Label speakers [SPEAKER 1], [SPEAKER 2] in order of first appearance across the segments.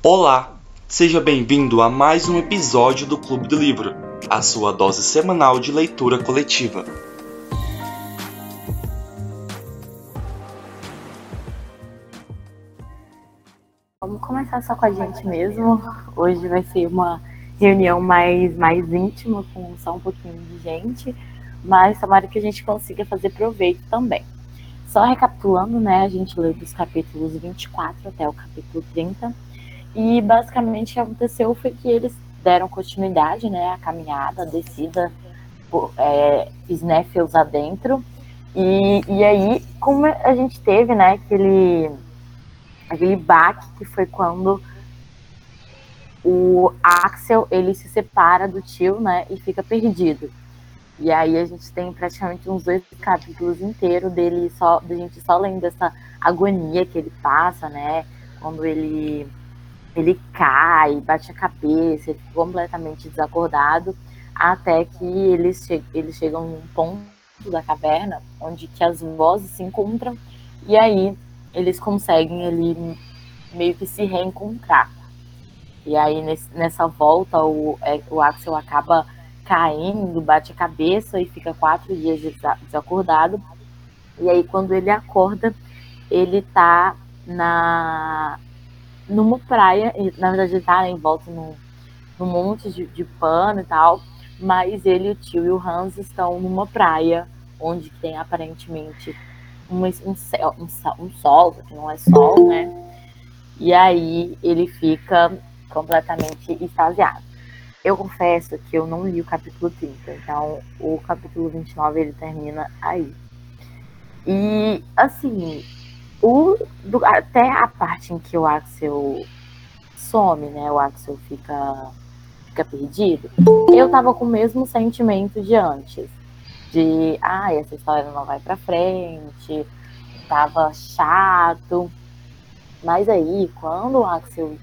[SPEAKER 1] Olá, seja bem-vindo a mais um episódio do Clube do Livro, a sua dose semanal de leitura coletiva.
[SPEAKER 2] Vamos começar só com a gente mesmo. Hoje vai ser uma reunião mais, mais íntima, com só um pouquinho de gente, mas tomara que a gente consiga fazer proveito também. Só recapitulando, né, a gente leu dos capítulos 24 até o capítulo 30, e basicamente o que aconteceu foi que eles deram continuidade, né, à caminhada, a descida é, Sneffels adentro, e, e aí, como a gente teve, né, aquele, aquele baque que foi quando o Axel ele se separa do tio, né, e fica perdido. E aí a gente tem praticamente uns dois capítulos inteiros dele só, da gente só lendo essa agonia que ele passa, né, quando ele ele cai, bate a cabeça, fica completamente desacordado, até que eles, che eles chegam num ponto da caverna onde que as vozes se encontram e aí eles conseguem ali meio que se reencontrar. E aí, nesse, nessa volta, o, é, o Axel acaba caindo, bate a cabeça e fica quatro dias desacordado. E aí, quando ele acorda, ele tá na numa praia, na verdade ele tá em volta num, num monte de, de pano e tal, mas ele, o tio e o Hans estão numa praia onde tem aparentemente um, um, céu, um, um sol, que não é sol, né? E aí ele fica completamente extasiado. Eu confesso que eu não li o capítulo 30, então o capítulo 29 ele termina aí. E assim, o, do, até a parte em que o Axel some, né? O Axel fica, fica perdido, eu tava com o mesmo sentimento de antes. De, ah, essa história não vai pra frente, tava chato. Mas aí, quando o Axel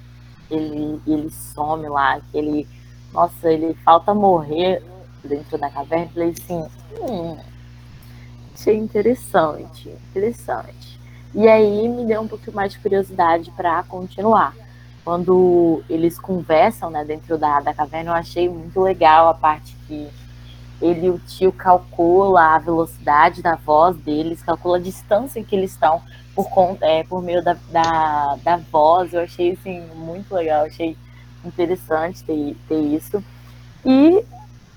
[SPEAKER 2] ele, ele some lá, que ele, nossa, ele falta morrer dentro da caverna, eu falei assim, hum, achei interessante, interessante. E aí me deu um pouquinho mais de curiosidade para continuar. Quando eles conversam né, dentro da, da caverna, eu achei muito legal a parte que ele e o tio calcula a velocidade da voz deles, calcula a distância em que eles estão por, conta, é, por meio da, da, da voz. Eu achei assim, muito legal, achei interessante ter, ter isso. E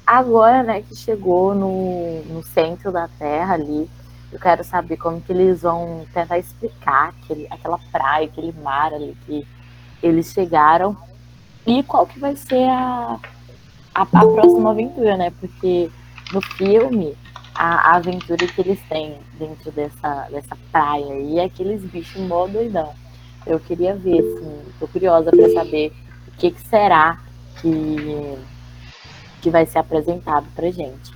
[SPEAKER 2] agora né, que chegou no, no centro da Terra ali, eu quero saber como que eles vão tentar explicar aquele, aquela praia, aquele mar ali que eles chegaram. E qual que vai ser a, a, a próxima aventura, né? Porque no filme a, a, aventura que eles têm dentro dessa, dessa praia e aqueles bichos mó doidão. Eu queria ver, assim, tô curiosa para saber o que, que será que, que vai ser apresentado pra gente.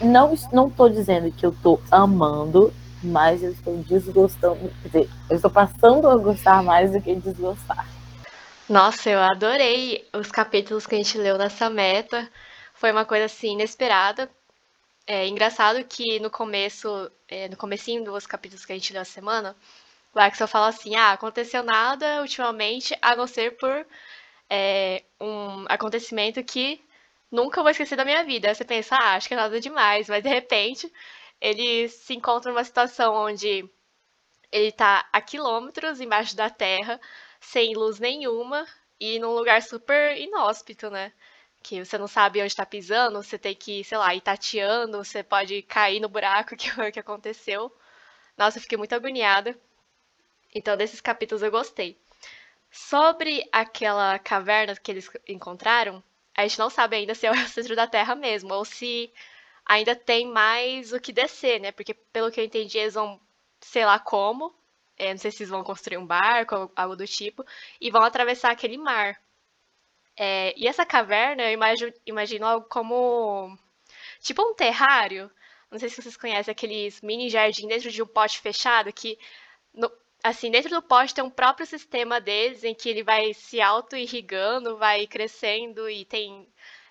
[SPEAKER 2] Não, não tô dizendo que eu tô amando, mas eu estou desgostando, quer dizer, eu estou passando a gostar mais do que desgostar.
[SPEAKER 3] Nossa, eu adorei os capítulos que a gente leu nessa meta. Foi uma coisa assim inesperada, é engraçado que no começo, é, no comecinho dos capítulos que a gente leu a semana, o Axel fala assim, ah, aconteceu nada ultimamente, a não ser por é, um acontecimento que nunca vou esquecer da minha vida. Você pensa, ah, acho que é nada demais, mas de repente ele se encontra numa situação onde ele está a quilômetros embaixo da terra, sem luz nenhuma e num lugar super inóspito, né? que você não sabe onde está pisando, você tem que, sei lá, ir tateando, você pode cair no buraco que, que aconteceu. Nossa, eu fiquei muito agoniada. Então, desses capítulos eu gostei. Sobre aquela caverna que eles encontraram, a gente não sabe ainda se é o centro da Terra mesmo, ou se ainda tem mais o que descer, né? Porque, pelo que eu entendi, eles vão, sei lá como, é, não sei se eles vão construir um barco algo do tipo, e vão atravessar aquele mar. É, e essa caverna, eu imagino, imagino algo como. Tipo um terrário. Não sei se vocês conhecem aqueles mini jardim dentro de um pote fechado que. No, assim, dentro do pote tem um próprio sistema deles em que ele vai se auto-irrigando, vai crescendo e tem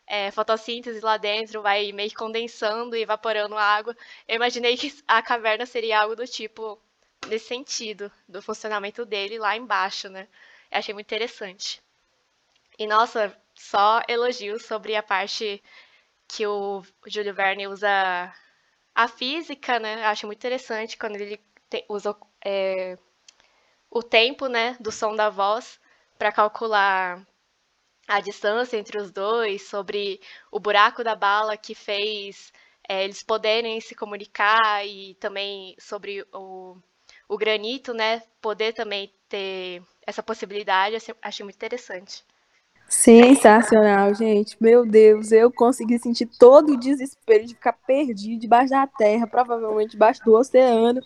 [SPEAKER 3] é, fotossíntese lá dentro, vai meio que condensando e evaporando a água. Eu imaginei que a caverna seria algo do tipo nesse sentido, do funcionamento dele lá embaixo, né? Eu achei muito interessante. E nossa, só elogios sobre a parte que o Júlio Verne usa a física, né? Eu acho muito interessante quando ele te, usa é, o tempo, né, do som da voz para calcular a distância entre os dois, sobre o buraco da bala que fez é, eles poderem se comunicar e também sobre o, o granito, né, poder também ter essa possibilidade, achei muito interessante.
[SPEAKER 4] Sensacional, gente. Meu Deus, eu consegui sentir todo o desespero de ficar perdido debaixo da terra, provavelmente debaixo do oceano,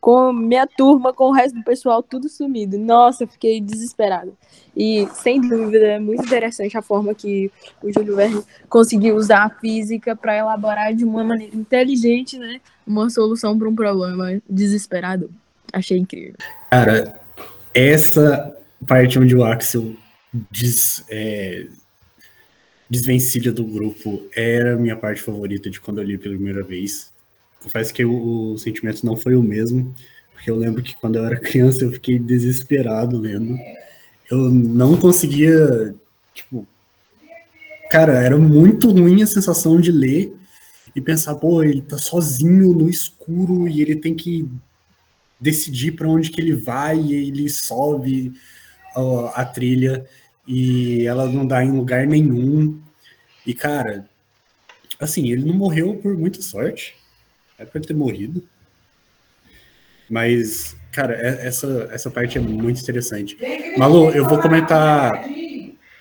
[SPEAKER 4] com minha turma, com o resto do pessoal tudo sumido. Nossa, eu fiquei desesperada. E, sem dúvida, é muito interessante a forma que o Júlio Verne conseguiu usar a física para elaborar de uma maneira inteligente, né, uma solução para um problema desesperado. Achei incrível.
[SPEAKER 5] Cara, essa parte onde o Axel des, é, desvencilha do grupo era a minha parte favorita de quando eu li pela primeira vez. Confesso que o, o sentimento não foi o mesmo, porque eu lembro que quando eu era criança eu fiquei desesperado lendo. Eu não conseguia, tipo, cara, era muito ruim a sensação de ler e pensar, pô, ele tá sozinho no escuro e ele tem que decidir para onde que ele vai e ele sobe a, a trilha e ela não dá em lugar nenhum. E, cara, assim, ele não morreu por muita sorte. É pra ele ter morrido. Mas, cara, é, essa, essa parte é muito interessante. Malu, eu vou comentar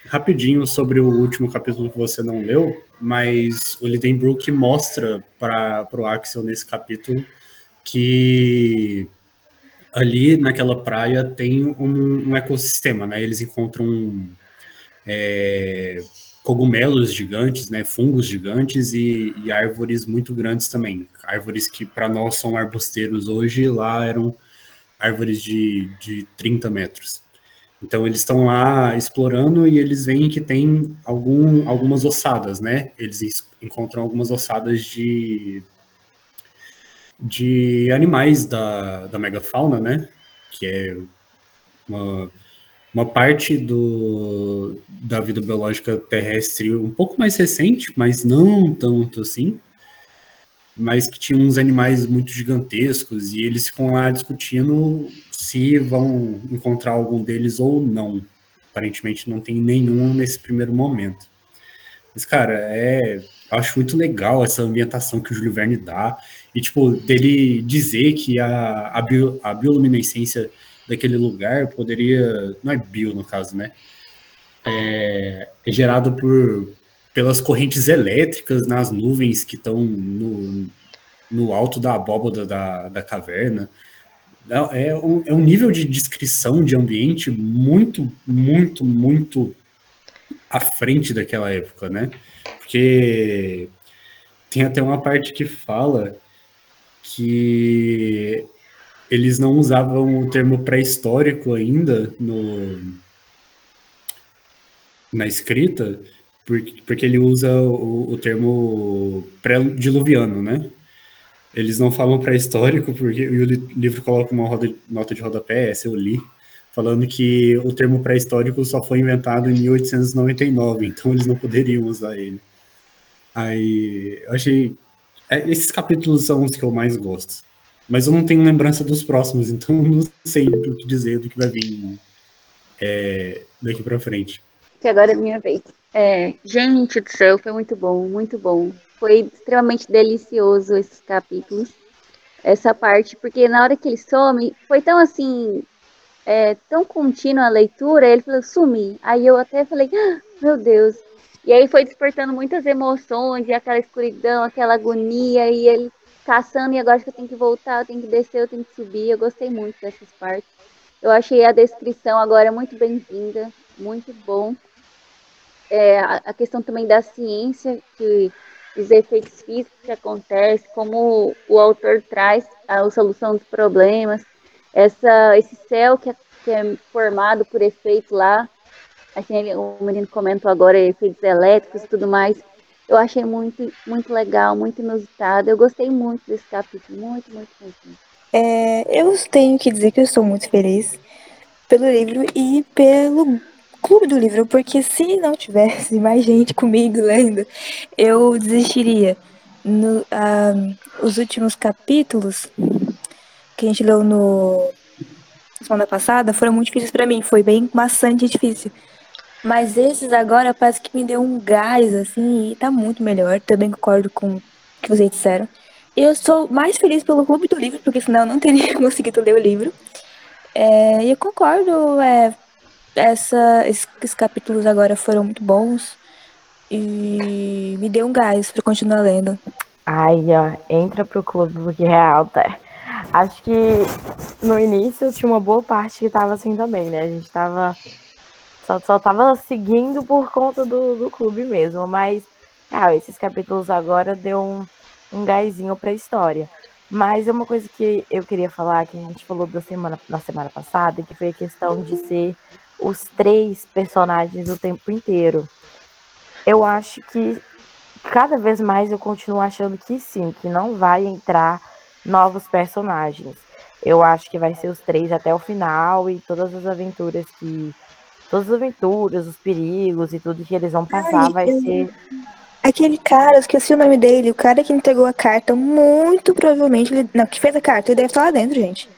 [SPEAKER 5] rapidinho sobre o último capítulo que você não leu, mas o Lidenbrook mostra para o Axel nesse capítulo que ali naquela praia tem um, um ecossistema, né? Eles encontram é, cogumelos gigantes, né? Fungos gigantes e, e, árvores muito grandes também. Árvores que para nós são arbusteiros hoje, lá eram árvores de, de 30 metros. Então eles estão lá explorando e eles veem que tem algum, algumas ossadas, né? Eles encontram algumas ossadas de de animais da, da megafauna, né? Que é uma, uma parte do, da vida biológica terrestre um pouco mais recente, mas não tanto assim. Mas que tinha uns animais muito gigantescos e eles ficam lá discutindo se vão encontrar algum deles ou não. Aparentemente não tem nenhum nesse primeiro momento. Mas, cara, é, acho muito legal essa ambientação que o Júlio Verne dá. E, tipo, dele dizer que a, a, bio, a bioluminescência daquele lugar poderia. Não é bio, no caso, né? É, é gerado por, pelas correntes elétricas nas nuvens que estão no, no alto da abóboda da, da caverna. É, é um, é um nível de descrição de ambiente muito, muito, muito à frente daquela época, né? Porque tem até uma parte que fala que eles não usavam o termo pré-histórico ainda no, na escrita, porque, porque ele usa o, o termo pré-diluviano, né? Eles não falam pré-histórico, porque o livro coloca uma roda, nota de rodapé, essa eu li, falando que o termo pré-histórico só foi inventado em 1899, então eles não poderiam usar ele. Aí eu achei é, esses capítulos são os que eu mais gosto. Mas eu não tenho lembrança dos próximos, então não sei o que dizer do que vai vir é, daqui pra frente.
[SPEAKER 6] Que agora é minha vez. É, gente do céu, foi muito bom, muito bom. Foi extremamente delicioso esses capítulos. Essa parte, porque na hora que ele some, foi tão assim, é, tão contínua a leitura, ele falou, sumi. Aí eu até falei, ah, meu Deus, e aí foi despertando muitas emoções, e aquela escuridão, aquela agonia, e ele caçando, e agora que eu tenho que voltar, eu tenho que descer, eu tenho que subir. Eu gostei muito dessas partes. Eu achei a descrição agora muito bem-vinda, muito bom. É, a, questão também da ciência, que os efeitos físicos que acontecem, como o autor traz a, solução dos problemas, essa, esse céu que é, que é formado por efeitos lá, Assim, o menino comentou agora efeitos elétricos e tudo mais. Eu achei muito, muito legal, muito inusitado. Eu gostei muito desse capítulo, muito, muito, muito.
[SPEAKER 7] É, eu tenho que dizer que eu estou muito feliz pelo livro e pelo clube do livro, porque se não tivesse mais gente comigo lendo, eu desistiria. No, uh, os últimos capítulos que a gente leu no semana passada foram muito difíceis para mim, foi bem maçante e difícil. Mas esses agora parece que me deu um gás, assim, e tá muito melhor. Também concordo com o que vocês disseram. Eu sou mais feliz pelo clube do livro, porque senão eu não teria conseguido ler o livro. É, e eu concordo, é, essa, esses capítulos agora foram muito bons e me deu um gás para continuar lendo.
[SPEAKER 2] Ai, ó, entra pro clube porque é alta. Acho que no início tinha uma boa parte que tava assim também, né? A gente tava. Só, só tava seguindo por conta do, do clube mesmo, mas ah, esses capítulos agora deu um, um gásinho pra história. Mas é uma coisa que eu queria falar, que a gente falou da semana, na semana passada, que foi a questão de ser os três personagens o tempo inteiro. Eu acho que cada vez mais eu continuo achando que sim, que não vai entrar novos personagens. Eu acho que vai ser os três até o final e todas as aventuras que. Todas as aventuras, os perigos e tudo que eles vão passar Ai, vai eu... ser.
[SPEAKER 7] Aquele cara, esqueci o nome dele, o cara que entregou a carta, muito provavelmente. Ele... Não, que fez a carta, ele deve estar lá dentro, gente.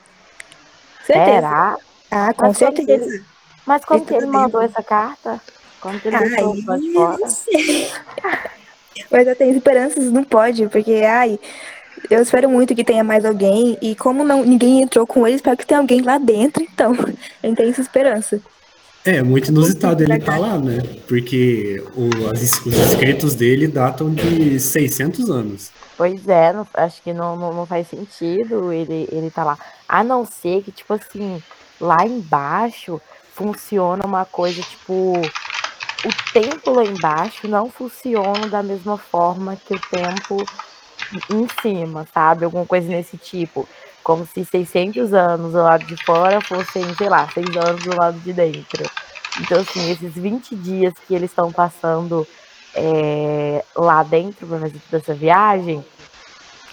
[SPEAKER 2] Certeza. Será?
[SPEAKER 7] Ah, com Mas certeza.
[SPEAKER 2] Ele... Mas como que ele mandou essa carta? Como que ele ai, deixou de fora?
[SPEAKER 7] Mas eu tenho esperanças, não pode, porque, ai, eu espero muito que tenha mais alguém. E como não, ninguém entrou com ele, espero que tenha alguém lá dentro, então. Eu tenho essa esperança.
[SPEAKER 5] É, muito inusitado ele estar tá lá, né? Porque o, as, os escritos dele datam de 600 anos.
[SPEAKER 2] Pois é, não, acho que não, não, não, faz sentido ele, ele tá lá. A não ser que, tipo assim, lá embaixo funciona uma coisa tipo. O tempo lá embaixo não funciona da mesma forma que o tempo em cima, sabe? Alguma coisa nesse tipo. Como se 600 anos do lado de fora fossem, sei lá, 6 anos do lado de dentro. Então, assim, esses 20 dias que eles estão passando é, lá dentro para fazer toda essa viagem,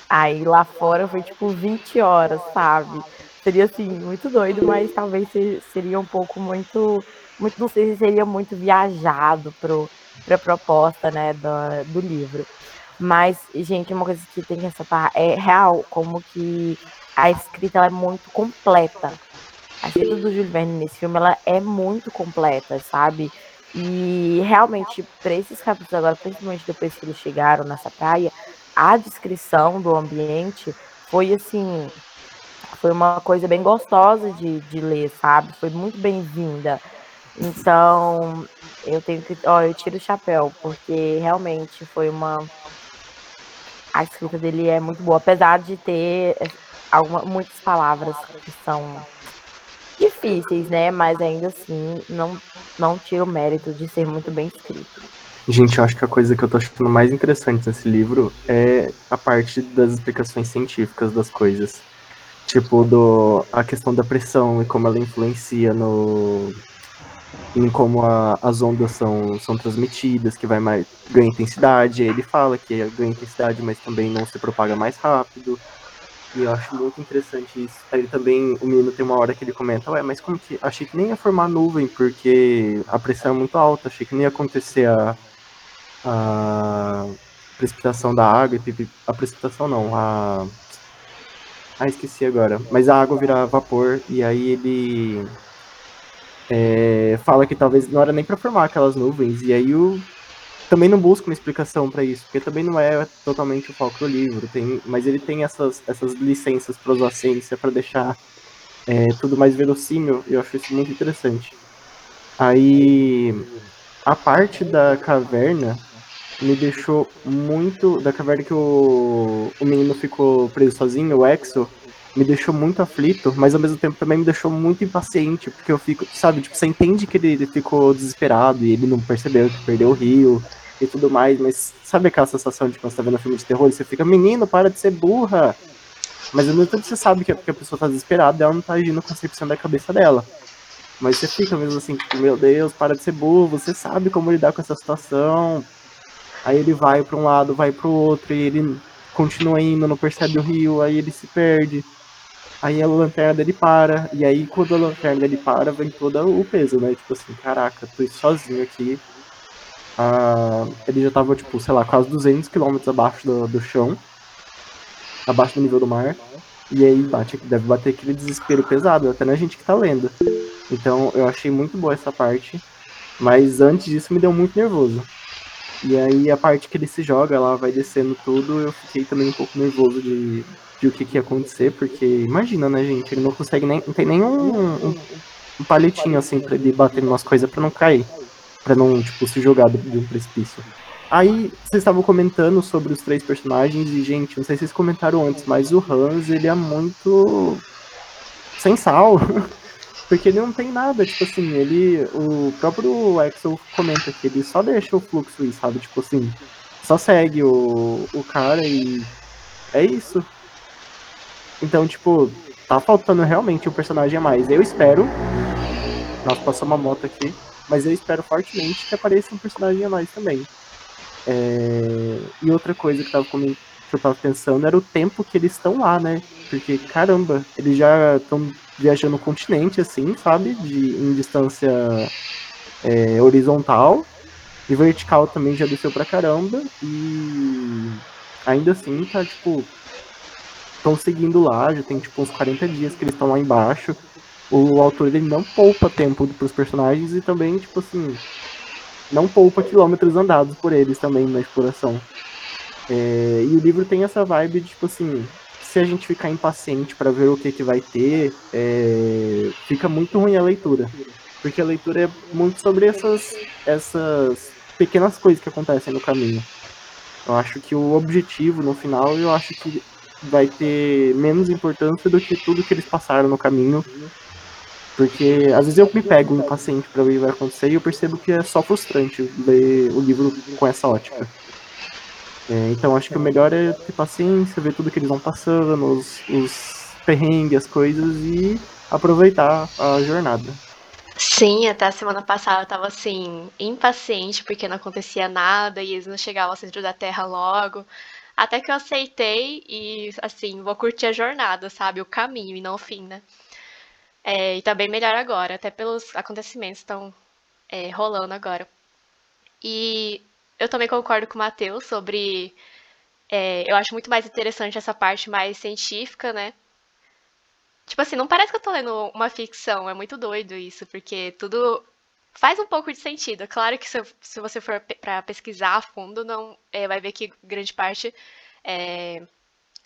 [SPEAKER 2] aí lá fora foi tipo 20 horas, sabe? Seria assim, muito doido, mas talvez seria um pouco muito. muito não sei se seria muito viajado para a proposta né, do, do livro. Mas, gente, uma coisa que tem que ressaltar é real, como que a escrita é muito completa. A escrita do Júlio Verne nesse filme ela é muito completa, sabe? E realmente, para esses capítulos agora, principalmente depois que eles chegaram nessa praia, a descrição do ambiente foi assim foi uma coisa bem gostosa de, de ler, sabe? Foi muito bem-vinda. Então, eu tenho que. Ó, eu tiro o chapéu, porque realmente foi uma. A escrita dele é muito boa, apesar de ter alguma, muitas palavras que são difíceis, né? Mas ainda assim, não, não tira o mérito de ser muito bem escrito.
[SPEAKER 1] Gente, eu acho que a coisa que eu tô achando mais interessante nesse livro é a parte das explicações científicas das coisas. Tipo, do, a questão da pressão e como ela influencia no. em como a, as ondas são, são transmitidas, que vai mais. ganha intensidade. Ele fala que ganha intensidade, mas também não se propaga mais rápido. E eu acho muito interessante isso. Aí também, o menino tem uma hora que ele comenta, ué, mas como que. Achei que nem ia formar nuvem, porque a pressão é muito alta, achei que nem ia acontecer a. a precipitação da água, a precipitação não, a ah, esqueci agora. Mas a água vira vapor e aí ele é, fala que talvez não era nem para formar aquelas nuvens. E aí o também não busca uma explicação para isso, porque também não é totalmente o foco do livro. Tem, mas ele tem essas, essas licenças prosociência para deixar é, tudo mais verossímil. E eu acho isso muito interessante. Aí a parte da caverna me deixou muito. Da caverna que o, o menino ficou preso sozinho, o Exo, me deixou muito aflito, mas ao mesmo tempo também me deixou muito impaciente, porque eu fico, sabe, tipo, você entende que ele, ficou desesperado e ele não percebeu que perdeu o rio e tudo mais, mas sabe aquela sensação de quando você tá vendo um filme de terror e você fica, menino, para de ser burra! Mas ao mesmo tempo você sabe que, que a pessoa tá desesperada ela não tá agindo com a concepção da cabeça dela. Mas você fica mesmo assim, tipo, meu Deus, para de ser burro, você sabe como lidar com essa situação, Aí ele vai para um lado, vai para o outro, e ele continua indo, não percebe o rio, aí ele se perde. Aí a lanterna dele para, e aí quando a lanterna dele para, vem todo o peso, né? Tipo assim, caraca, tô sozinho aqui. Ah, ele já tava, tipo, sei lá, quase 200 km abaixo do, do chão, abaixo do nível do mar. E aí bate, deve bater aquele desespero pesado, até na gente que tá lendo. Então eu achei muito boa essa parte. Mas antes disso me deu muito nervoso. E aí a parte que ele se joga lá, vai descendo tudo, eu fiquei também um pouco nervoso de, de o que, que ia acontecer, porque imagina, né, gente, ele não consegue nem. Não tem nem um, um, um palitinho assim pra ele bater em umas coisas pra não cair. Pra não, tipo, se jogar de um precipício. Aí, vocês estavam comentando sobre os três personagens, e, gente, não sei se vocês comentaram antes, mas o Hans, ele é muito. sem sal. Porque ele não tem nada, tipo assim, ele. O próprio Axel comenta que ele só deixa o fluxo ir, sabe? Tipo assim, só segue o, o cara e. É isso. Então, tipo, tá faltando realmente um personagem a mais. Eu espero. Nossa, passou uma moto aqui. Mas eu espero fortemente que apareça um personagem a mais também. É... E outra coisa que, tava que eu tava pensando era o tempo que eles estão lá, né? Porque, caramba, eles já estão viajando o continente, assim, sabe? De, em distância é, horizontal. E vertical também já desceu pra caramba. E ainda assim tá, tipo. Estão seguindo lá, já tem tipo uns 40 dias que eles estão lá embaixo. O autor ele não poupa tempo pros personagens e também, tipo assim, não poupa quilômetros andados por eles também na exploração. É, e o livro tem essa vibe de, tipo assim, se a gente ficar impaciente para ver o que, que vai ter, é, fica muito ruim a leitura. Porque a leitura é muito sobre essas, essas pequenas coisas que acontecem no caminho. Eu acho que o objetivo no final, eu acho que vai ter menos importância do que tudo que eles passaram no caminho. Porque às vezes eu me pego impaciente para ver o que vai acontecer e eu percebo que é só frustrante ler o livro com essa ótica. É, então acho que o melhor é ter paciência, ver tudo que eles vão passando, os, os perrengues, as coisas e aproveitar a jornada.
[SPEAKER 3] Sim, até semana passada eu tava assim, impaciente porque não acontecia nada e eles não chegavam ao centro da Terra logo. Até que eu aceitei e, assim, vou curtir a jornada, sabe? O caminho e não o fim, né? É, e tá bem melhor agora, até pelos acontecimentos que estão é, rolando agora. E eu também concordo com o Matheus sobre. É, eu acho muito mais interessante essa parte mais científica, né? Tipo assim, não parece que eu tô lendo uma ficção, é muito doido isso, porque tudo faz um pouco de sentido. Claro que se, se você for para pesquisar a fundo, não é, vai ver que grande parte é,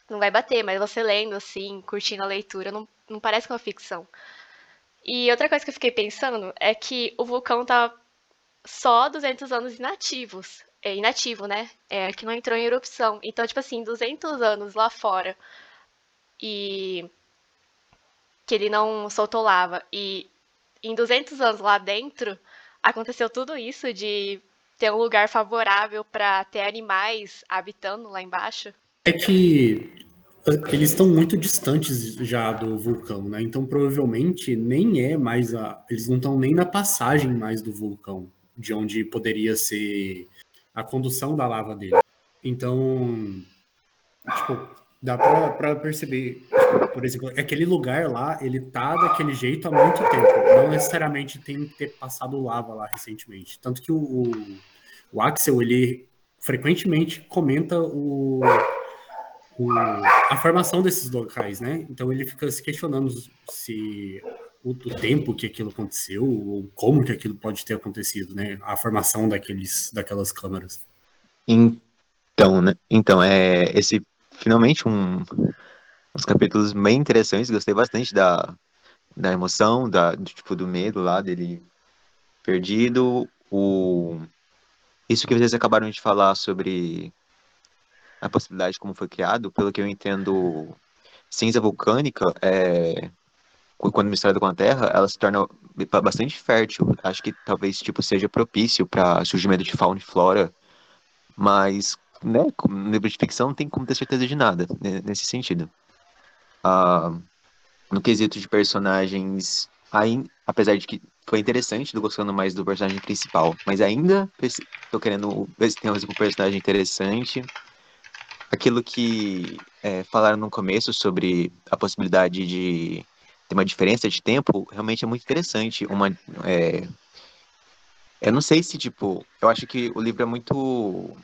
[SPEAKER 3] não vai bater, mas você lendo assim, curtindo a leitura, não, não parece uma ficção. E outra coisa que eu fiquei pensando é que o vulcão tá só 200 anos inativos. É inativo, né? É, que não entrou em erupção. Então, tipo assim, 200 anos lá fora e que ele não soltou lava e em 200 anos lá dentro aconteceu tudo isso de ter um lugar favorável para ter animais habitando lá embaixo.
[SPEAKER 5] É que eles estão muito distantes já do vulcão, né? Então provavelmente nem é mais a. Eles não estão nem na passagem mais do vulcão, de onde poderia ser a condução da lava dele. Então, tipo, dá para perceber, por exemplo, aquele lugar lá, ele tá daquele jeito há muito tempo. Não necessariamente tem que ter passado lava lá recentemente. Tanto que o, o Axel, ele frequentemente comenta o o, a formação desses locais, né? Então ele fica se questionando se o, o, tempo que aquilo aconteceu ou como que aquilo pode ter acontecido, né? A formação daqueles, daquelas câmaras.
[SPEAKER 8] Então, né? Então é esse finalmente um uns capítulos bem interessantes. Gostei bastante da, da emoção, da do, tipo do medo lá dele perdido, o isso que vocês acabaram de falar sobre a possibilidade de como foi criado, pelo que eu entendo, cinza vulcânica, é, quando misturada com a terra, ela se torna bastante fértil. Acho que talvez tipo seja propício para surgimento de fauna e flora, mas né, no livro de ficção não tem como ter certeza de nada nesse sentido. No quesito de personagens, aí, apesar de que foi interessante, tô gostando mais do personagem principal, mas ainda tô querendo ver se tem um personagem interessante aquilo que é, falaram no começo sobre a possibilidade de ter uma diferença de tempo, realmente é muito interessante. Uma, é, eu não sei se, tipo, eu acho que o livro é muito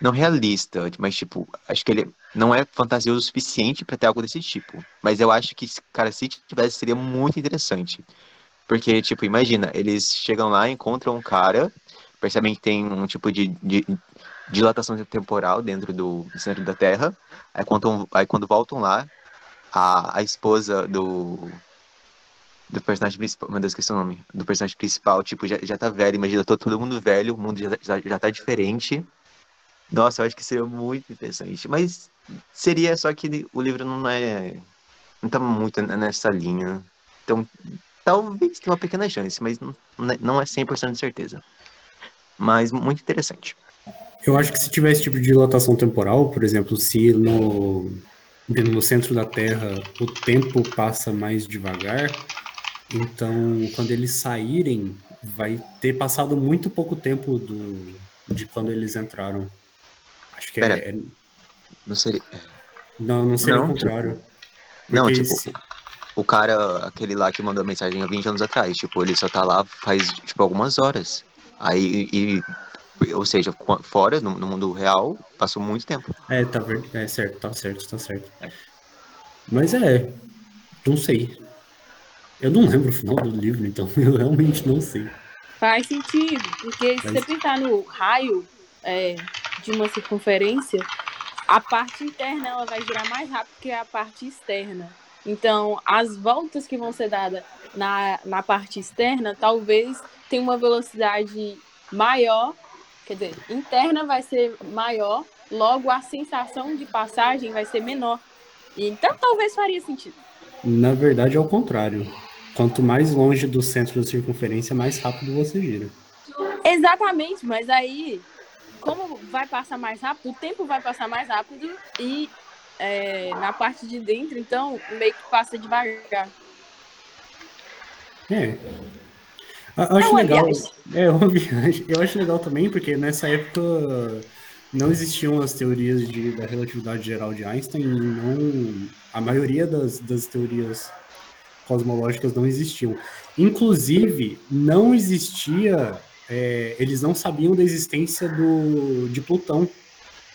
[SPEAKER 8] não realista, mas tipo, acho que ele não é fantasioso o suficiente para ter algo desse tipo. Mas eu acho que, cara, se tivesse seria muito interessante. Porque, tipo, imagina, eles chegam lá, encontram um cara, percebem que tem um tipo de, de dilatação temporal dentro do centro da Terra. Aí quando, aí quando voltam lá, a, a esposa do do personagem principal, meu Deus, esqueci o nome, do personagem principal, tipo, já, já tá velho, imagina, todo, todo mundo velho, o mundo já, já, já tá diferente. Nossa, eu acho que seria muito interessante. Mas seria só que o livro não é. não tá muito nessa linha. Então, talvez tenha uma pequena chance, mas não, não é 100% de certeza. Mas muito interessante.
[SPEAKER 5] Eu acho que se tivesse tipo de dilatação temporal, por exemplo, se no, no centro da Terra o tempo passa mais devagar, então quando eles saírem, vai ter passado muito pouco tempo do, de quando eles entraram. Acho que
[SPEAKER 8] Pera,
[SPEAKER 5] é, é.
[SPEAKER 8] Não seria.
[SPEAKER 5] Não, não seria
[SPEAKER 8] Não,
[SPEAKER 5] o contrário.
[SPEAKER 8] Não, tipo,
[SPEAKER 5] se-
[SPEAKER 8] o cara, aquele lá que mandou a mensagem há 20 anos atrás, tipo, ele só tá lá faz, tipo, algumas horas. Aí, e, ou seja, fora, no, no mundo real, passou muito tempo.
[SPEAKER 5] É, tá ver... é certo, tá certo, tá certo. Mas é, não sei. Eu não lembro o final do livro, então eu realmente não sei.
[SPEAKER 4] Faz sentido, porque se você pensar no raio é, de uma circunferência, a parte interna ela vai girar mais rápido que a parte externa. Então, as voltas que vão ser dadas na, na parte externa, talvez tenha uma velocidade maior, quer dizer, interna vai ser maior, logo a sensação de passagem vai ser menor. Então, talvez faria sentido.
[SPEAKER 5] Na verdade, é o contrário. Quanto mais longe do centro da circunferência, mais rápido você gira.
[SPEAKER 4] Exatamente, mas aí, como vai passar mais rápido, o tempo vai passar mais rápido e é, na parte de dentro, então, meio que passa devagar.
[SPEAKER 5] É. Eu acho legal. É. Eu acho legal também, porque nessa época não existiam as teorias de, da relatividade geral de Einstein e não. A maioria das, das teorias cosmológicas não existiam. Inclusive, não existia. É, eles não sabiam da existência do, de Plutão.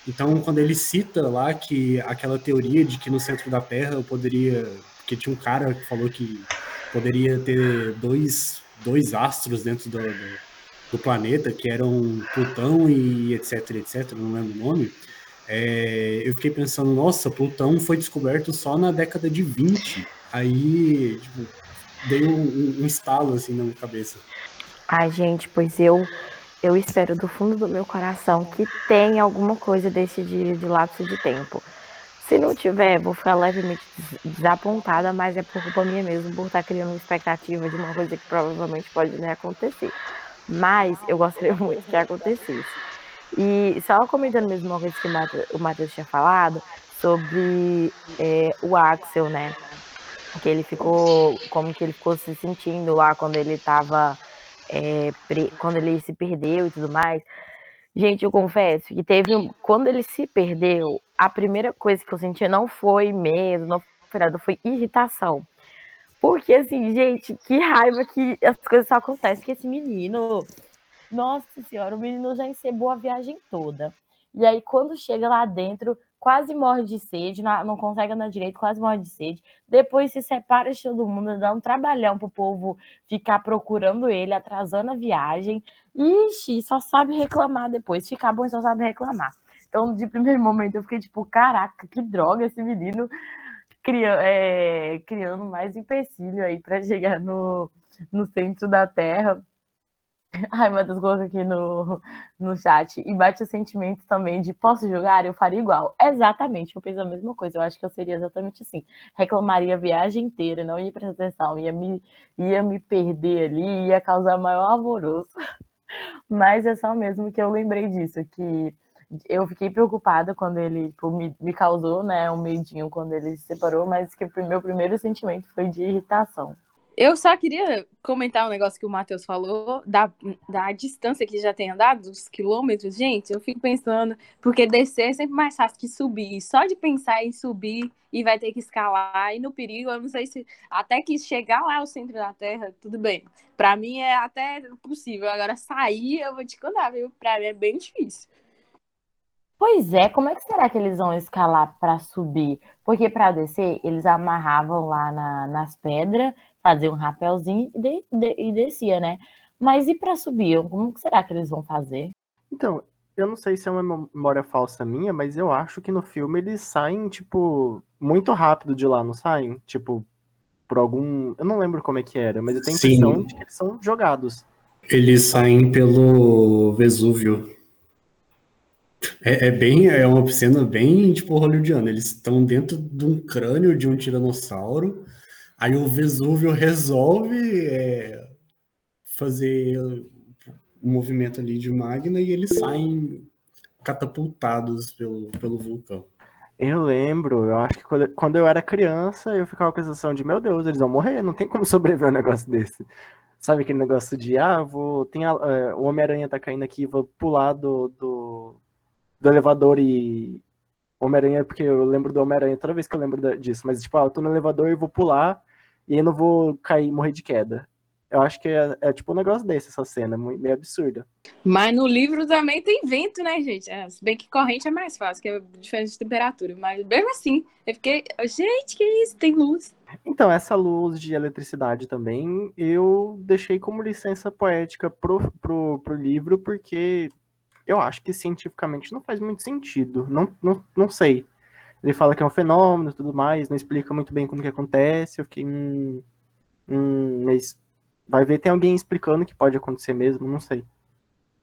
[SPEAKER 5] Então, quando ele cita lá que aquela teoria de que no centro da Terra eu poderia. Porque tinha um cara que falou que poderia ter dois, dois astros dentro do, do, do planeta, que eram Plutão e etc, etc, não lembro o nome. É, eu fiquei pensando, nossa, Plutão foi descoberto só na década de 20. Aí, tipo, dei um, um, um estalo assim na minha cabeça.
[SPEAKER 2] Ai, gente, pois eu eu espero do fundo do meu coração que tenha alguma coisa desse de, de lapso de tempo. Se não tiver, vou ficar levemente des- desapontada, mas é por culpa minha mesmo, por estar criando uma expectativa de uma coisa que provavelmente pode nem acontecer. Mas eu gostaria muito que acontecesse. E só comentando mesmo uma coisa que o Matheus tinha falado sobre é, o Axel, né? Que ele ficou, como que ele ficou se sentindo lá quando ele estava é, quando ele se perdeu e tudo mais. Gente, eu confesso que teve um, quando ele se perdeu, a primeira coisa que eu senti não foi medo, não foi nada, foi irritação. Porque assim, gente, que raiva que as coisas só acontecem que esse menino, nossa senhora, o menino já encebou a viagem toda. E aí quando chega lá dentro, quase morre de sede, não, não consegue andar direito, quase morre de sede. Depois se separa de todo mundo, dá um trabalhão pro povo ficar procurando ele, atrasando a viagem. Ixi, só sabe reclamar depois. Ficar bom e só sabe reclamar. Então, de primeiro momento, eu fiquei tipo, caraca, que droga esse menino cria, é, criando mais empecilho aí para chegar no, no centro da Terra. Ai, meu Deus, coloca aqui no, no chat. E bate o sentimento também de posso jogar? Eu faria igual. Exatamente, eu penso a mesma coisa. Eu acho que eu seria exatamente assim. Reclamaria a viagem inteira, não ia prestar atenção, ia me, ia me perder ali, ia causar maior alvoroço. Mas é só mesmo que eu lembrei disso, que eu fiquei preocupada quando ele tipo, me, me causou né, um medinho quando ele se separou, mas que o meu primeiro sentimento foi de irritação.
[SPEAKER 4] Eu só queria comentar um negócio que o Matheus falou, da, da distância que já tem andado, dos quilômetros. Gente, eu fico pensando, porque descer é sempre mais fácil que subir. Só de pensar em subir e vai ter que escalar, e no perigo, eu não sei se. Até que chegar lá ao centro da Terra, tudo bem. Pra mim é até possível. Agora sair, eu vou te contar, viu? Pra mim é bem difícil.
[SPEAKER 2] Pois é, como é que será que eles vão escalar para subir? Porque para descer, eles amarravam lá na, nas pedras, faziam um rapelzinho e, de, de, e descia, né? Mas e para subir? Como que será que eles vão fazer?
[SPEAKER 1] Então, eu não sei se é uma memória falsa minha, mas eu acho que no filme eles saem, tipo, muito rápido de lá, não saem? Tipo, por algum. Eu não lembro como é que era, mas eu tenho a impressão de que eles são jogados.
[SPEAKER 5] Eles saem pelo Vesúvio. É, é bem, é uma cena bem tipo hollywoodiana. Eles estão dentro de um crânio de um tiranossauro. Aí o Vesúvio resolve é, fazer um movimento ali de magna e eles saem catapultados pelo, pelo vulcão.
[SPEAKER 1] Eu lembro, eu acho que quando, eu era criança, eu ficava com a sensação de, meu Deus, eles vão morrer, não tem como sobreviver a um negócio desse. Sabe aquele negócio de, ah, vou. Tem a- é, o Homem-Aranha tá caindo aqui, vou pular do, do, do elevador e. Homem-Aranha, porque eu lembro do Homem-Aranha toda vez que eu lembro disso, mas tipo, ah, eu tô no elevador e vou pular e aí não vou cair, morrer de queda. Eu acho que é, é tipo um negócio desse, essa cena, meio absurda.
[SPEAKER 4] Mas no livro também tem vento, né, gente? É, se bem que corrente é mais fácil, que é diferente de temperatura. Mas mesmo assim, eu fiquei. Gente, que isso? Tem luz.
[SPEAKER 1] Então, essa luz de eletricidade também, eu deixei como licença poética pro, pro, pro livro, porque eu acho que cientificamente não faz muito sentido. Não, não, não sei. Ele fala que é um fenômeno e tudo mais, não explica muito bem como que acontece. Eu fiquei. Hum, hum, mas vai ver, tem alguém explicando que pode acontecer mesmo, não sei.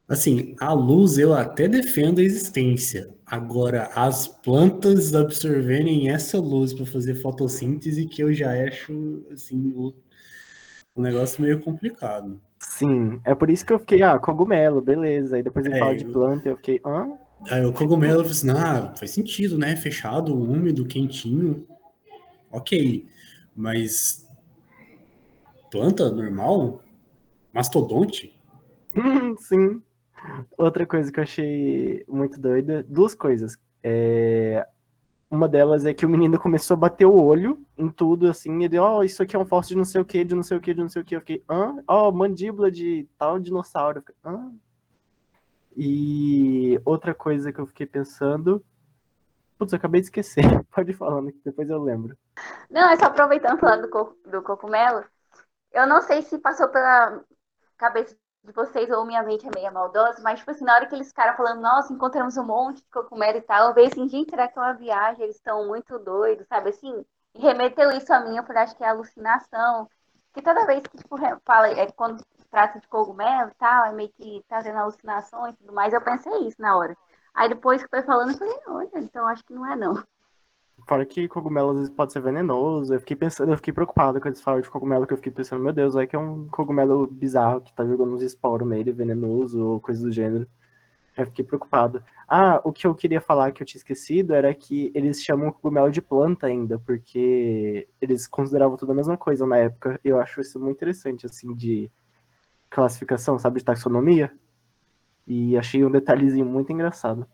[SPEAKER 5] Assim, a luz eu até defendo a existência. Agora, as plantas absorverem essa luz para fazer fotossíntese, que eu já acho assim, um negócio meio complicado.
[SPEAKER 1] Sim, é por isso que eu fiquei, ah, cogumelo, beleza. Aí depois ele
[SPEAKER 5] É,
[SPEAKER 1] fala de planta e eu fiquei, hã?
[SPEAKER 5] Aí o cogumelo eu falei assim, ah, faz sentido, né? Fechado, úmido, quentinho. Ok. Mas planta normal? Mastodonte?
[SPEAKER 1] Sim. Outra coisa que eu achei muito doida, duas coisas. É, Uma delas é que o menino começou a bater o olho em tudo, assim, ele, ó, isso aqui é um fóssil de não sei o que, de não sei o que, de não sei o que. Eu fiquei, hã? Ó, mandíbula de tal dinossauro. Fiquei, hã? E outra coisa que eu fiquei pensando. Putz, eu acabei de esquecer. Pode ir falando, que depois eu lembro.
[SPEAKER 6] Não, é só aproveitando falando do, co- do cogumelo. Eu não sei se passou pela cabeça de vocês ou minha mente é meio maldosa, mas, tipo assim, na hora que eles ficaram falando, nossa, encontramos um monte de cogumelo e tal, eu vejo assim, gente, será que é uma viagem? Eles estão muito doidos, sabe assim? E remeteu isso a mim, eu falei, acho que é alucinação. Que toda vez que, tipo, fala, é quando trata de cogumelo e tal, é meio que trazendo alucinações e tudo mais, eu pensei isso na hora. Aí depois que foi falando, eu falei, olha, então acho que não é não.
[SPEAKER 1] Fora que cogumelo às vezes pode ser venenoso. Eu fiquei pensando, eu fiquei preocupado quando eles falam de cogumelo, que eu fiquei pensando, meu Deus, é que é um cogumelo bizarro que tá jogando uns esporos nele, venenoso ou coisa do gênero. Eu fiquei preocupado. Ah, o que eu queria falar que eu tinha esquecido era que eles chamam cogumelo de planta ainda, porque eles consideravam tudo a mesma coisa na época. Eu acho isso muito interessante, assim, de classificação, sabe, de taxonomia. E achei um detalhezinho muito engraçado.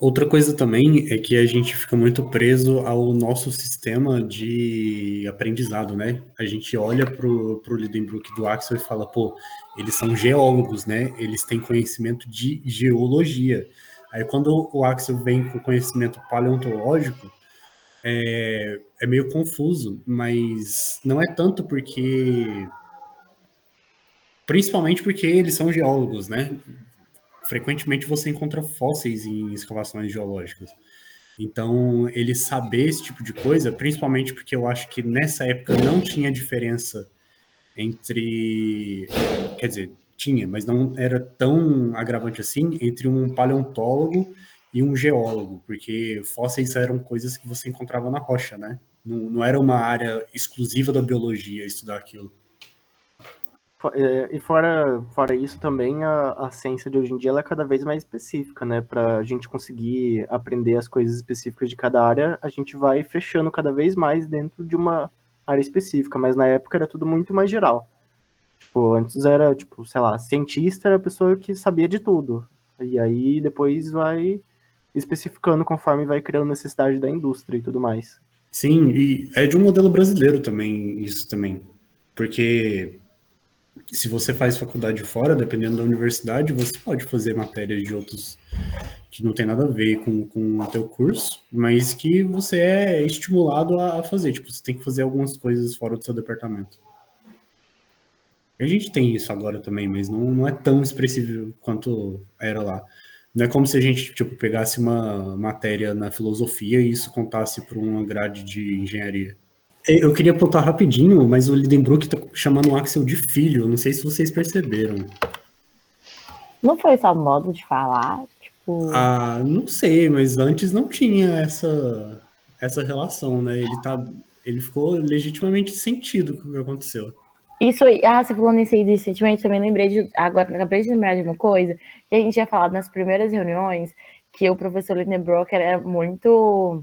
[SPEAKER 5] Outra coisa também é que a gente fica muito preso ao nosso sistema de aprendizado, né? A gente olha pro, pro Lidenbrook do Axel e fala, pô, eles são geólogos, né? Eles têm conhecimento de geologia. Aí quando o Axel vem com conhecimento paleontológico, é, é meio confuso, mas não é tanto porque. Principalmente porque eles são geólogos, né? Frequentemente você encontra fósseis em escavações geológicas. Então, ele saber esse tipo de coisa, principalmente porque eu acho que nessa época não tinha diferença entre. Quer dizer, tinha, mas não era tão agravante assim entre um paleontólogo e um geólogo, porque fósseis eram coisas que você encontrava na rocha, né? Não, não era uma área exclusiva da biologia estudar aquilo.
[SPEAKER 1] É, E fora, fora isso também, a, a ciência de hoje em dia ela é cada vez mais específica, né? Para a gente conseguir aprender as coisas específicas de cada área, a gente vai fechando cada vez mais dentro de uma área específica, mas na época era tudo muito mais geral. Tipo, antes era, tipo, sei lá, cientista era a pessoa que sabia de tudo. E aí depois vai especificando conforme vai criando necessidade da indústria e tudo mais.
[SPEAKER 5] Sim, e é de um modelo brasileiro também, isso também. Porque se você faz faculdade fora, dependendo da universidade, você pode fazer matérias de outros que não tem nada a ver com, com o teu curso, mas que você é estimulado a fazer. Tipo, você tem que fazer algumas coisas fora do seu departamento. A gente tem isso agora também, mas não, não é tão expressivo quanto era lá. Não é como se a gente tipo, pegasse uma matéria na filosofia e isso contasse para uma grade de engenharia. Eu queria apontar rapidinho, mas o Lidenbrook tá chamando o Axel de filho. Não sei se vocês perceberam.
[SPEAKER 2] Não foi só modo de falar? Tipo...
[SPEAKER 5] Ah, não sei, mas antes não tinha essa, essa relação, né? Ele, tá, ele ficou legitimamente sentido com o que aconteceu.
[SPEAKER 2] Isso aí, ah, você falou nisso aí de sentimento, também lembrei de, agora acabei de lembrar de uma coisa, que a gente tinha falado nas primeiras reuniões, que o professor Lindenbrock era muito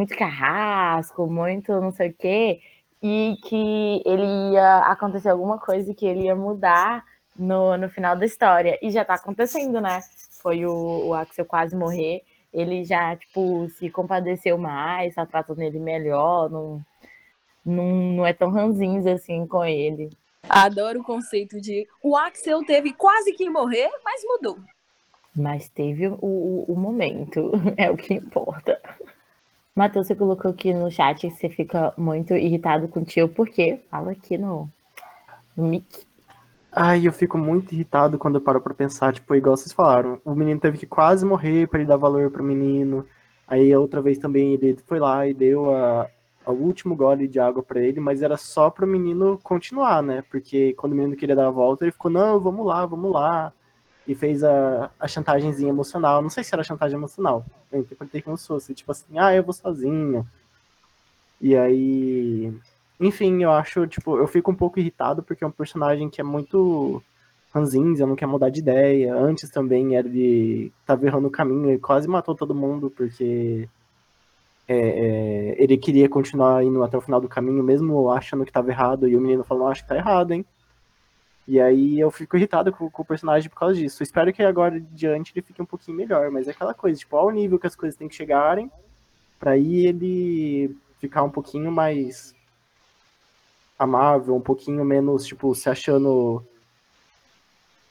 [SPEAKER 2] muito carrasco, muito não sei o quê, e que ele ia acontecer alguma coisa que ele ia mudar no, no final da história. E já tá acontecendo, né? Foi o, o Axel quase morrer. Ele já, tipo, se compadeceu mais, tá tratando ele melhor, não, não, não é tão ranzinhos assim com ele.
[SPEAKER 4] Adoro o conceito de o Axel teve quase que morrer, mas mudou.
[SPEAKER 2] Mas teve o, o, o momento, é o que importa. Matheus, você colocou aqui no chat que você fica muito irritado com o tio, por quê? Fala aqui no, no mic.
[SPEAKER 1] Ai, eu fico muito irritado quando eu paro pra pensar, tipo, igual vocês falaram, o menino teve que quase morrer para ele dar valor pro menino. Aí a outra vez também ele foi lá e deu a, a último gole de água para ele, mas era só pro menino continuar, né? Porque quando o menino queria dar a volta, ele ficou, não, vamos lá, vamos lá e fez a, a chantagemzinha emocional. Não sei se era chantagem emocional. Eu interpretei como se fosse, tipo assim, ah, eu vou sozinho. E aí. Enfim, eu acho, tipo, eu fico um pouco irritado porque é um personagem que é muito ranzinza, não quer mudar de ideia. Antes também era de tava errando o caminho e quase matou todo mundo porque é, é, ele queria continuar indo até o final do caminho, mesmo achando que estava errado, e o menino falou, acho que tá errado, hein? E aí eu fico irritado com, com, o personagem por causa disso. Eu espero que agora diante ele fique um pouquinho melhor, mas é aquela coisa, tipo, ao nível que as coisas têm que chegarem, para aí ele ficar um pouquinho mais amável, um pouquinho menos, tipo, se achando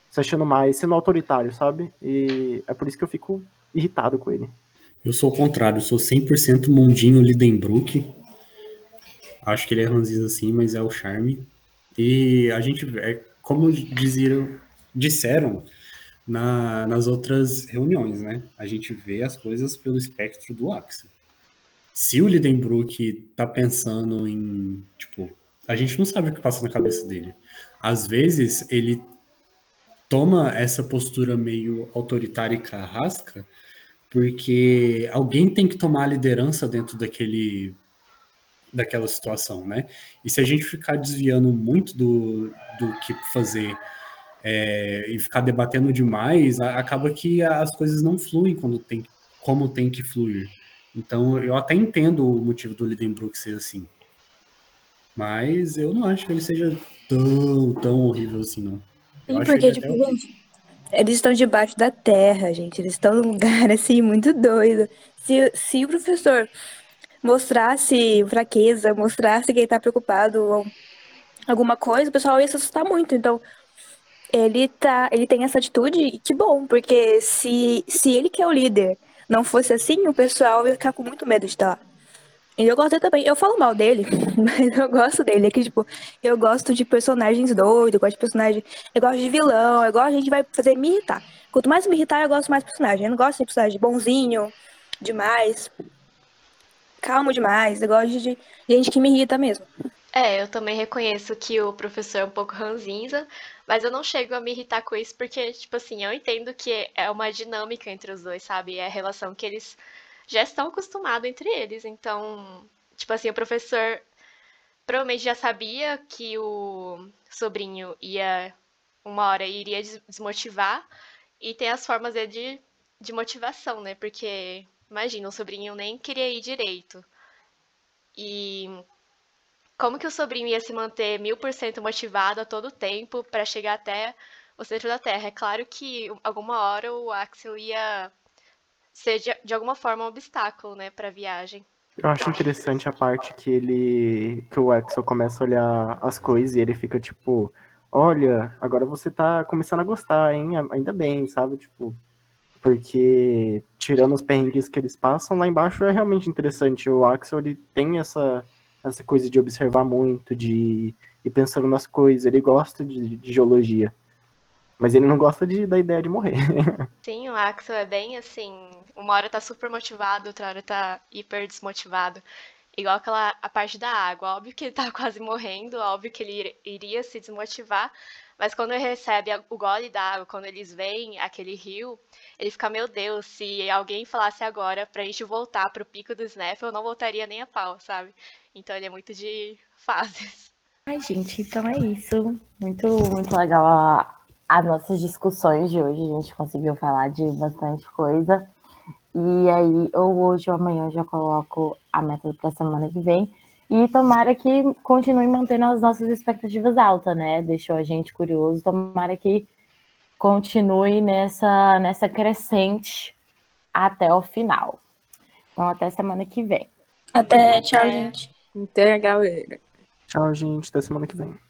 [SPEAKER 1] se achando mais, sendo autoritário, sabe? E é por isso que eu fico irritado com ele.
[SPEAKER 5] Eu sou o contrário, eu sou 100% mundinho Lidenbrook. Acho que ele é ranzinho assim, mas é o charme. E a gente é, como diziam, disseram na, nas outras reuniões, né? A gente vê as coisas pelo espectro do Axel. Se o Lidenbrook tá pensando em, tipo, a gente não sabe o que passa na cabeça dele. Às vezes ele toma essa postura meio autoritária e carrasca porque alguém tem que tomar a liderança dentro daquele daquela situação, né? E se a gente ficar desviando muito do, do que fazer é, e ficar debatendo demais, acaba que as coisas não fluem quando tem, como tem que fluir. Então, eu até entendo o motivo do Lidenbrook ser assim. Mas eu não acho que ele seja tão, tão horrível assim, não.
[SPEAKER 7] Sim, porque, tipo, gente, eles estão debaixo da terra, gente. Eles estão num lugar, assim, muito doido. Se, se o professor mostrasse fraqueza, mostrasse que ele tá preocupado ou alguma coisa, o pessoal ia se assustar muito. Então, ele tá, ele tem essa atitude, e que bom, porque se, se ele que é o líder não fosse assim, o pessoal ia ficar com muito medo de estar lá. E eu gosto também, eu falo mal dele, mas eu gosto dele. É que, tipo, eu gosto de personagens doidos, eu gosto de personagem. Eu gosto de vilão, eu gosto, a gente vai fazer me irritar. Quanto mais me irritar, eu gosto mais de personagem. Eu não gosto de personagem bonzinho demais calmo demais. Eu gosto de gente que me irrita mesmo.
[SPEAKER 3] É, eu também reconheço que o professor é um pouco ranzinza, mas eu não chego a me irritar com isso porque, tipo assim, eu entendo que é uma dinâmica entre os dois, sabe? É a relação que eles já estão acostumados entre eles. Então, tipo assim, o professor provavelmente já sabia que o sobrinho ia, uma hora, iria desmotivar, e tem as formas de, de motivação, né? Porque Imagina, o sobrinho nem queria ir direito. E como que o sobrinho ia se manter mil por cento motivado a todo tempo para chegar até o centro da Terra. É claro que alguma hora o Axel ia ser de, de alguma forma um obstáculo, né, para a viagem.
[SPEAKER 1] Eu acho interessante a parte que ele. que o Axel começa a olhar as coisas e ele fica tipo, olha, agora você tá começando a gostar, hein? Ainda bem, sabe? Tipo. Porque tirando os perrengues que eles passam, lá embaixo é realmente interessante. O Axel ele tem essa, essa coisa de observar muito, de ir pensando nas coisas, ele gosta de, de geologia. Mas ele não gosta de, da ideia de morrer.
[SPEAKER 3] Sim, o Axel é bem assim. Uma hora tá super motivado, outra hora tá hiper desmotivado. Igual aquela a parte da água. Óbvio que ele tá quase morrendo, óbvio que ele iria se desmotivar. Mas quando ele recebe o gole d'água, quando eles veem aquele rio, ele fica, meu Deus, se alguém falasse agora pra gente voltar pro pico do Snap, eu não voltaria nem a pau, sabe? Então ele é muito de fases.
[SPEAKER 2] Ai, gente, então é isso. Muito, muito legal a, as nossas discussões de hoje. A gente conseguiu falar de bastante coisa. E aí, ou hoje ou amanhã eu já coloco a meta para a semana que vem. E tomara que continue mantendo as nossas expectativas altas, né? Deixou a gente curioso. Tomara que continue nessa, nessa crescente até o final. Então, até semana que vem.
[SPEAKER 7] Até, tchau, gente.
[SPEAKER 4] Até, galera.
[SPEAKER 1] Tchau, gente. Até semana que vem.